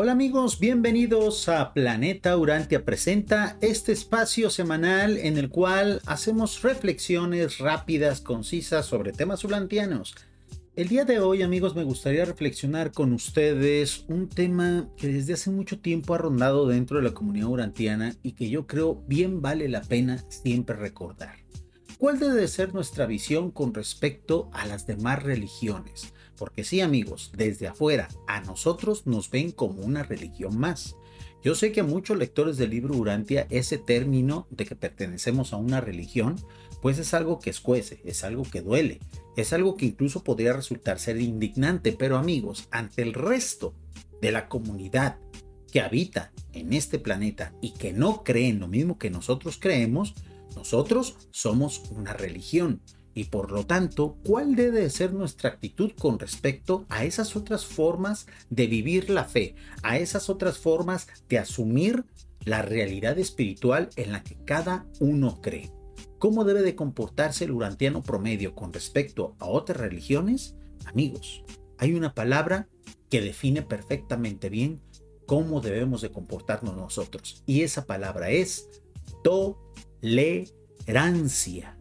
Hola amigos, bienvenidos a Planeta Urantia Presenta, este espacio semanal en el cual hacemos reflexiones rápidas, concisas sobre temas urantianos. El día de hoy amigos me gustaría reflexionar con ustedes un tema que desde hace mucho tiempo ha rondado dentro de la comunidad urantiana y que yo creo bien vale la pena siempre recordar. ¿Cuál debe ser nuestra visión con respecto a las demás religiones? Porque sí amigos, desde afuera a nosotros nos ven como una religión más. Yo sé que a muchos lectores del libro Urantia ese término de que pertenecemos a una religión, pues es algo que escuece, es algo que duele, es algo que incluso podría resultar ser indignante, pero amigos, ante el resto de la comunidad que habita en este planeta y que no cree en lo mismo que nosotros creemos, nosotros somos una religión. Y por lo tanto, ¿cuál debe ser nuestra actitud con respecto a esas otras formas de vivir la fe, a esas otras formas de asumir la realidad espiritual en la que cada uno cree? ¿Cómo debe de comportarse el urantiano promedio con respecto a otras religiones? Amigos, hay una palabra que define perfectamente bien cómo debemos de comportarnos nosotros. Y esa palabra es tolerancia.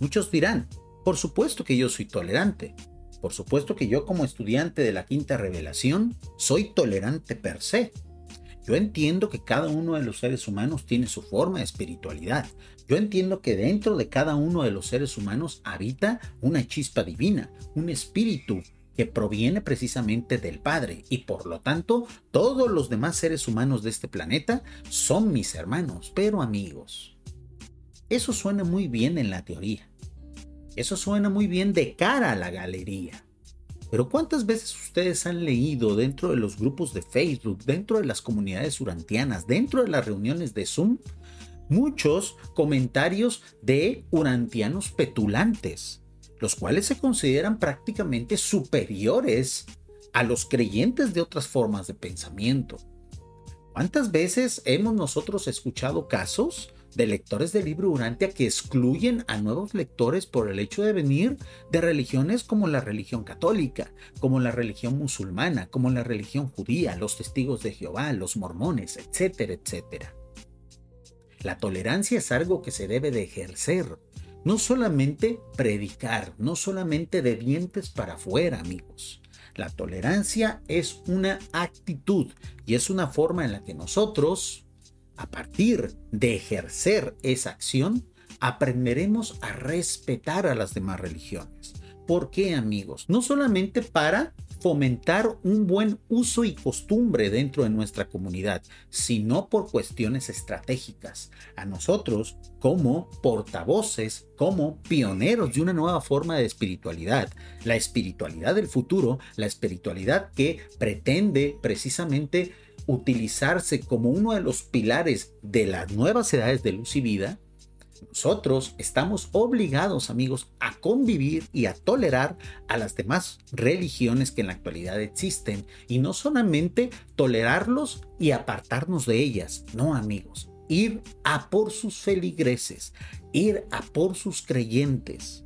Muchos dirán, por supuesto que yo soy tolerante. Por supuesto que yo como estudiante de la quinta revelación soy tolerante per se. Yo entiendo que cada uno de los seres humanos tiene su forma de espiritualidad. Yo entiendo que dentro de cada uno de los seres humanos habita una chispa divina, un espíritu que proviene precisamente del Padre y por lo tanto todos los demás seres humanos de este planeta son mis hermanos, pero amigos. Eso suena muy bien en la teoría. Eso suena muy bien de cara a la galería. Pero ¿cuántas veces ustedes han leído dentro de los grupos de Facebook, dentro de las comunidades urantianas, dentro de las reuniones de Zoom, muchos comentarios de urantianos petulantes, los cuales se consideran prácticamente superiores a los creyentes de otras formas de pensamiento? ¿Cuántas veces hemos nosotros escuchado casos de lectores del libro Urantia que excluyen a nuevos lectores por el hecho de venir de religiones como la religión católica, como la religión musulmana, como la religión judía, los testigos de Jehová, los mormones, etcétera, etcétera. La tolerancia es algo que se debe de ejercer, no solamente predicar, no solamente de dientes para afuera, amigos. La tolerancia es una actitud y es una forma en la que nosotros a partir de ejercer esa acción, aprenderemos a respetar a las demás religiones. ¿Por qué amigos? No solamente para fomentar un buen uso y costumbre dentro de nuestra comunidad, sino por cuestiones estratégicas. A nosotros, como portavoces, como pioneros de una nueva forma de espiritualidad, la espiritualidad del futuro, la espiritualidad que pretende precisamente utilizarse como uno de los pilares de las nuevas edades de luz y vida, nosotros estamos obligados, amigos, a convivir y a tolerar a las demás religiones que en la actualidad existen y no solamente tolerarlos y apartarnos de ellas, no, amigos, ir a por sus feligreses, ir a por sus creyentes,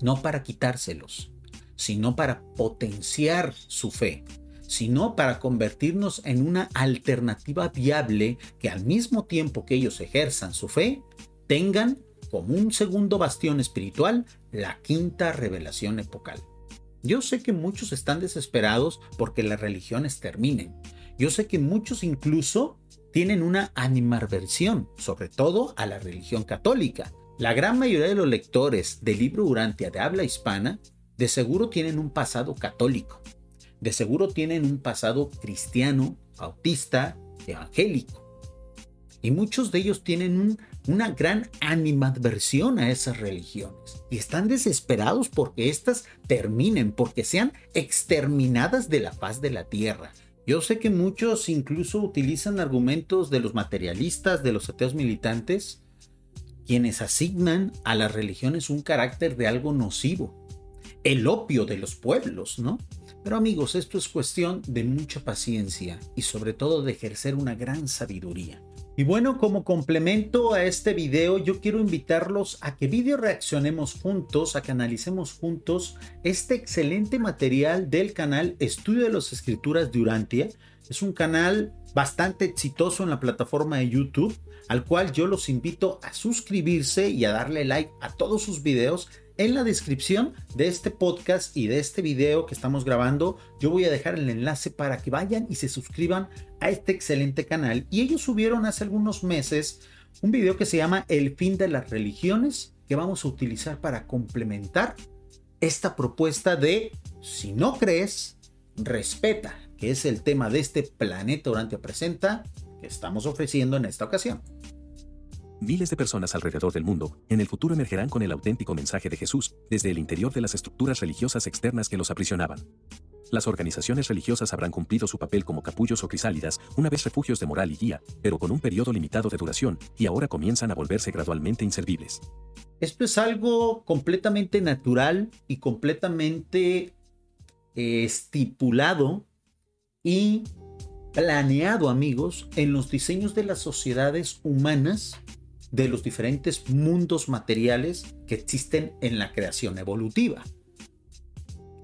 no para quitárselos, sino para potenciar su fe, sino para convertirnos en una alternativa viable que al mismo tiempo que ellos ejerzan su fe, tengan como un segundo bastión espiritual la quinta revelación epocal. Yo sé que muchos están desesperados porque las religiones terminen. Yo sé que muchos incluso tienen una animarversión, sobre todo a la religión católica. La gran mayoría de los lectores del libro Urantia de habla hispana de seguro tienen un pasado católico de seguro tienen un pasado cristiano, bautista, evangélico. Y muchos de ellos tienen una gran animadversión a esas religiones. Y están desesperados porque éstas terminen, porque sean exterminadas de la faz de la tierra. Yo sé que muchos incluso utilizan argumentos de los materialistas, de los ateos militantes, quienes asignan a las religiones un carácter de algo nocivo, el opio de los pueblos, ¿no? Pero amigos, esto es cuestión de mucha paciencia y sobre todo de ejercer una gran sabiduría. Y bueno, como complemento a este video, yo quiero invitarlos a que video reaccionemos juntos, a que analicemos juntos este excelente material del canal Estudio de las Escrituras de Urantia. Es un canal bastante exitoso en la plataforma de YouTube, al cual yo los invito a suscribirse y a darle like a todos sus videos en la descripción de este podcast y de este video que estamos grabando, yo voy a dejar el enlace para que vayan y se suscriban a este excelente canal. Y ellos subieron hace algunos meses un video que se llama El fin de las religiones, que vamos a utilizar para complementar esta propuesta de si no crees, respeta, que es el tema de este planeta durante presenta que estamos ofreciendo en esta ocasión. Miles de personas alrededor del mundo, en el futuro emergerán con el auténtico mensaje de Jesús, desde el interior de las estructuras religiosas externas que los aprisionaban. Las organizaciones religiosas habrán cumplido su papel como capullos o crisálidas, una vez refugios de moral y guía, pero con un periodo limitado de duración, y ahora comienzan a volverse gradualmente inservibles. Esto es algo completamente natural y completamente eh, estipulado y planeado, amigos, en los diseños de las sociedades humanas de los diferentes mundos materiales que existen en la creación evolutiva.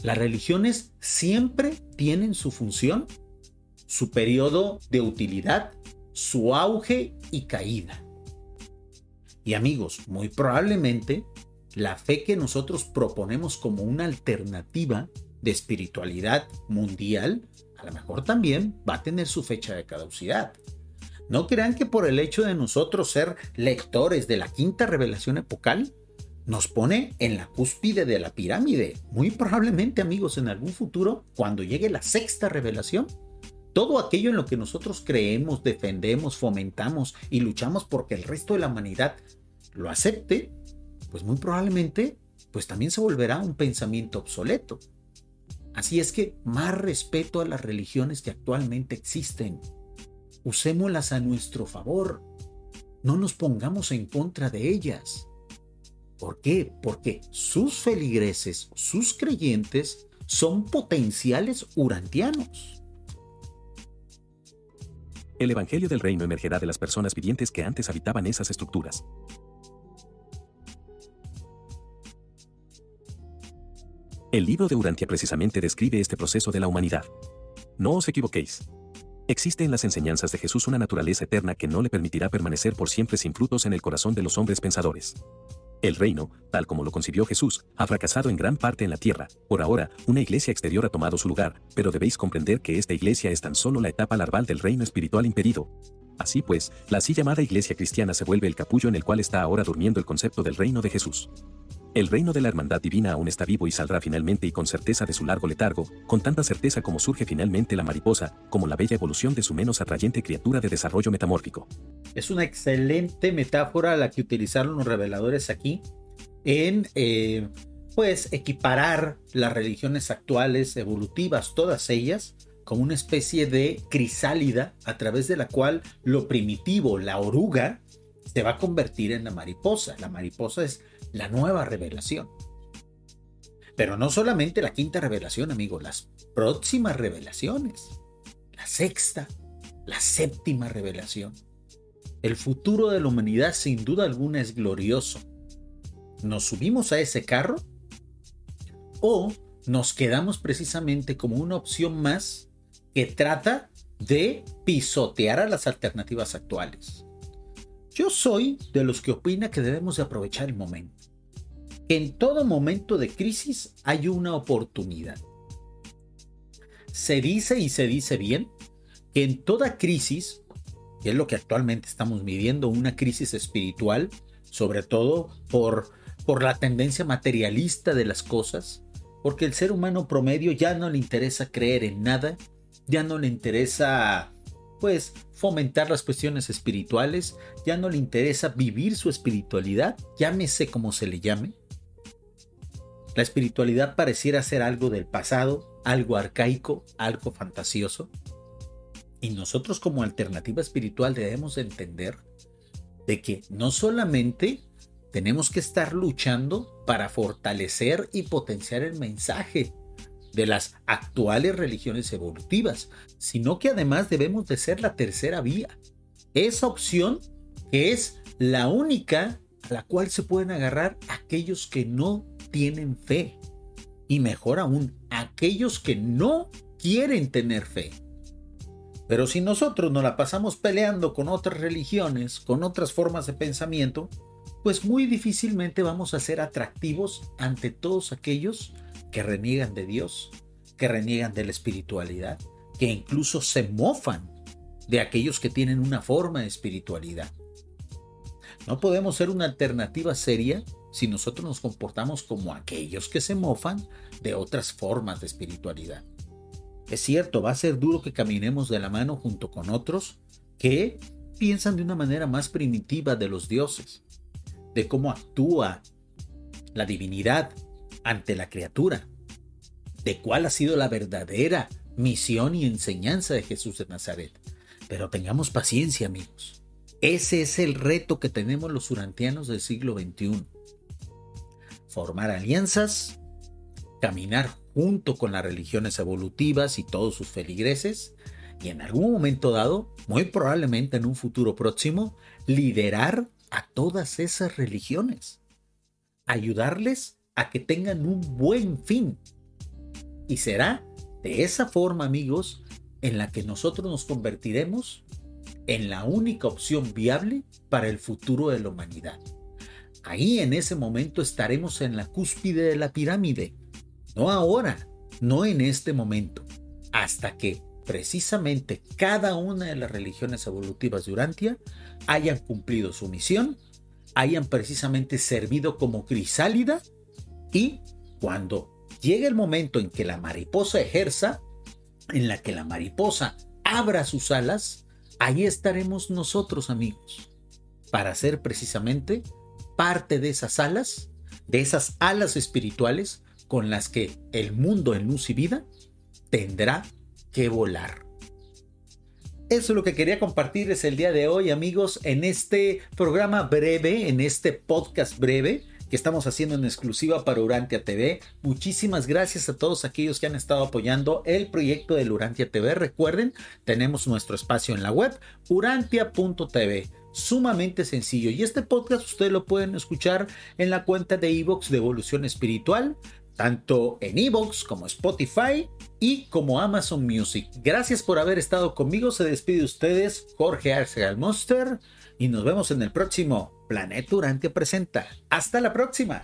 Las religiones siempre tienen su función, su periodo de utilidad, su auge y caída. Y amigos, muy probablemente la fe que nosotros proponemos como una alternativa de espiritualidad mundial, a lo mejor también va a tener su fecha de caducidad. No crean que por el hecho de nosotros ser lectores de la quinta revelación epocal, nos pone en la cúspide de la pirámide. Muy probablemente, amigos, en algún futuro, cuando llegue la sexta revelación, todo aquello en lo que nosotros creemos, defendemos, fomentamos y luchamos porque el resto de la humanidad lo acepte, pues muy probablemente, pues también se volverá un pensamiento obsoleto. Así es que más respeto a las religiones que actualmente existen usémoslas a nuestro favor. No nos pongamos en contra de ellas. ¿Por qué? Porque sus feligreses, sus creyentes, son potenciales urantianos. El Evangelio del Reino emergerá de las personas vivientes que antes habitaban esas estructuras. El libro de Urantia precisamente describe este proceso de la humanidad. No os equivoquéis. Existe en las enseñanzas de Jesús una naturaleza eterna que no le permitirá permanecer por siempre sin frutos en el corazón de los hombres pensadores. El reino, tal como lo concibió Jesús, ha fracasado en gran parte en la tierra. Por ahora, una iglesia exterior ha tomado su lugar, pero debéis comprender que esta iglesia es tan solo la etapa larval del reino espiritual impedido. Así pues, la así llamada iglesia cristiana se vuelve el capullo en el cual está ahora durmiendo el concepto del reino de Jesús. El reino de la hermandad divina aún está vivo y saldrá finalmente y con certeza de su largo letargo, con tanta certeza como surge finalmente la mariposa, como la bella evolución de su menos atrayente criatura de desarrollo metamórfico. Es una excelente metáfora la que utilizaron los reveladores aquí en, eh, pues, equiparar las religiones actuales, evolutivas, todas ellas, como una especie de crisálida a través de la cual lo primitivo, la oruga, se va a convertir en la mariposa. La mariposa es la nueva revelación. Pero no solamente la quinta revelación, amigo, las próximas revelaciones. La sexta, la séptima revelación. El futuro de la humanidad sin duda alguna es glorioso. ¿Nos subimos a ese carro? ¿O nos quedamos precisamente como una opción más que trata de pisotear a las alternativas actuales? Yo soy de los que opina que debemos de aprovechar el momento. En todo momento de crisis hay una oportunidad. Se dice y se dice bien que en toda crisis, que es lo que actualmente estamos viviendo, una crisis espiritual, sobre todo por, por la tendencia materialista de las cosas, porque el ser humano promedio ya no le interesa creer en nada, ya no le interesa pues fomentar las cuestiones espirituales, ya no le interesa vivir su espiritualidad, llámese como se le llame. La espiritualidad pareciera ser algo del pasado, algo arcaico, algo fantasioso. Y nosotros como alternativa espiritual debemos entender de que no solamente tenemos que estar luchando para fortalecer y potenciar el mensaje de las actuales religiones evolutivas, sino que además debemos de ser la tercera vía. esa opción que es la única a la cual se pueden agarrar aquellos que no tienen fe. Y mejor aún, aquellos que no quieren tener fe. Pero si nosotros nos la pasamos peleando con otras religiones, con otras formas de pensamiento, pues muy difícilmente vamos a ser atractivos ante todos aquellos que reniegan de Dios, que reniegan de la espiritualidad, que incluso se mofan de aquellos que tienen una forma de espiritualidad. No podemos ser una alternativa seria si nosotros nos comportamos como aquellos que se mofan de otras formas de espiritualidad. Es cierto, va a ser duro que caminemos de la mano junto con otros que piensan de una manera más primitiva de los dioses, de cómo actúa la divinidad ante la criatura, de cuál ha sido la verdadera misión y enseñanza de Jesús de Nazaret. Pero tengamos paciencia, amigos. Ese es el reto que tenemos los urantianos del siglo XXI. Formar alianzas, caminar junto con las religiones evolutivas y todos sus feligreses, y en algún momento dado, muy probablemente en un futuro próximo, liderar a todas esas religiones, ayudarles a que tengan un buen fin. Y será de esa forma, amigos, en la que nosotros nos convertiremos en la única opción viable para el futuro de la humanidad. Ahí en ese momento estaremos en la cúspide de la pirámide, no ahora, no en este momento, hasta que precisamente cada una de las religiones evolutivas de Urantia hayan cumplido su misión, hayan precisamente servido como crisálida y cuando llegue el momento en que la mariposa ejerza, en la que la mariposa abra sus alas, ahí estaremos nosotros amigos, para ser precisamente parte de esas alas, de esas alas espirituales con las que el mundo en luz y vida tendrá que volar. Eso es lo que quería compartirles el día de hoy, amigos, en este programa breve, en este podcast breve que estamos haciendo en exclusiva para Urantia TV. Muchísimas gracias a todos aquellos que han estado apoyando el proyecto de Urantia TV. Recuerden, tenemos nuestro espacio en la web, urantia.tv sumamente sencillo. Y este podcast ustedes lo pueden escuchar en la cuenta de Evox de Evolución Espiritual tanto en Evox como Spotify y como Amazon Music. Gracias por haber estado conmigo. Se despide de ustedes Jorge Arcegal Monster y nos vemos en el próximo Planeta Urantia Presenta. Hasta la próxima.